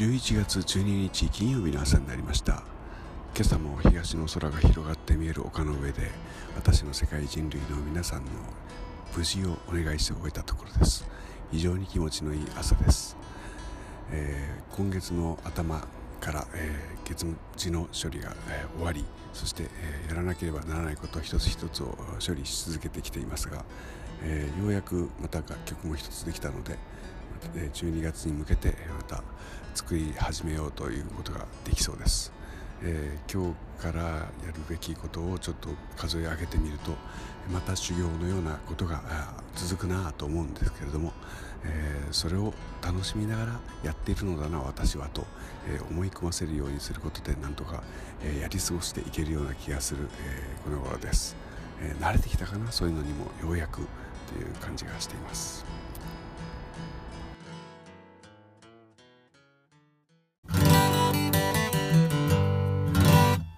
11月12日金曜日の朝になりました。今朝も東の空が広がって見える丘の上で私の世界人類の皆さんの無事をお願いして終えたところです。非常に気持ちのいい朝です、えー、今月の頭から、えー、月次の処理が、えー、終わりそして、えやらなければならないこと一つ一つを処理し続けてきていますが、えようやくまた楽曲も一つできたので12月に向けてまた作り始めようということができそうです、えー、今日からやるべきことをちょっと数え上げてみるとまた修行のようなことが続くなと思うんですけれども、えー、それを楽しみながらやっているのだな私はと、えー、思い込ませるようにすることでなんとか、えやり過ごしていけるような気がする、えこの頃です、え慣れてきたかなそういうのにもようやくという感じがしています。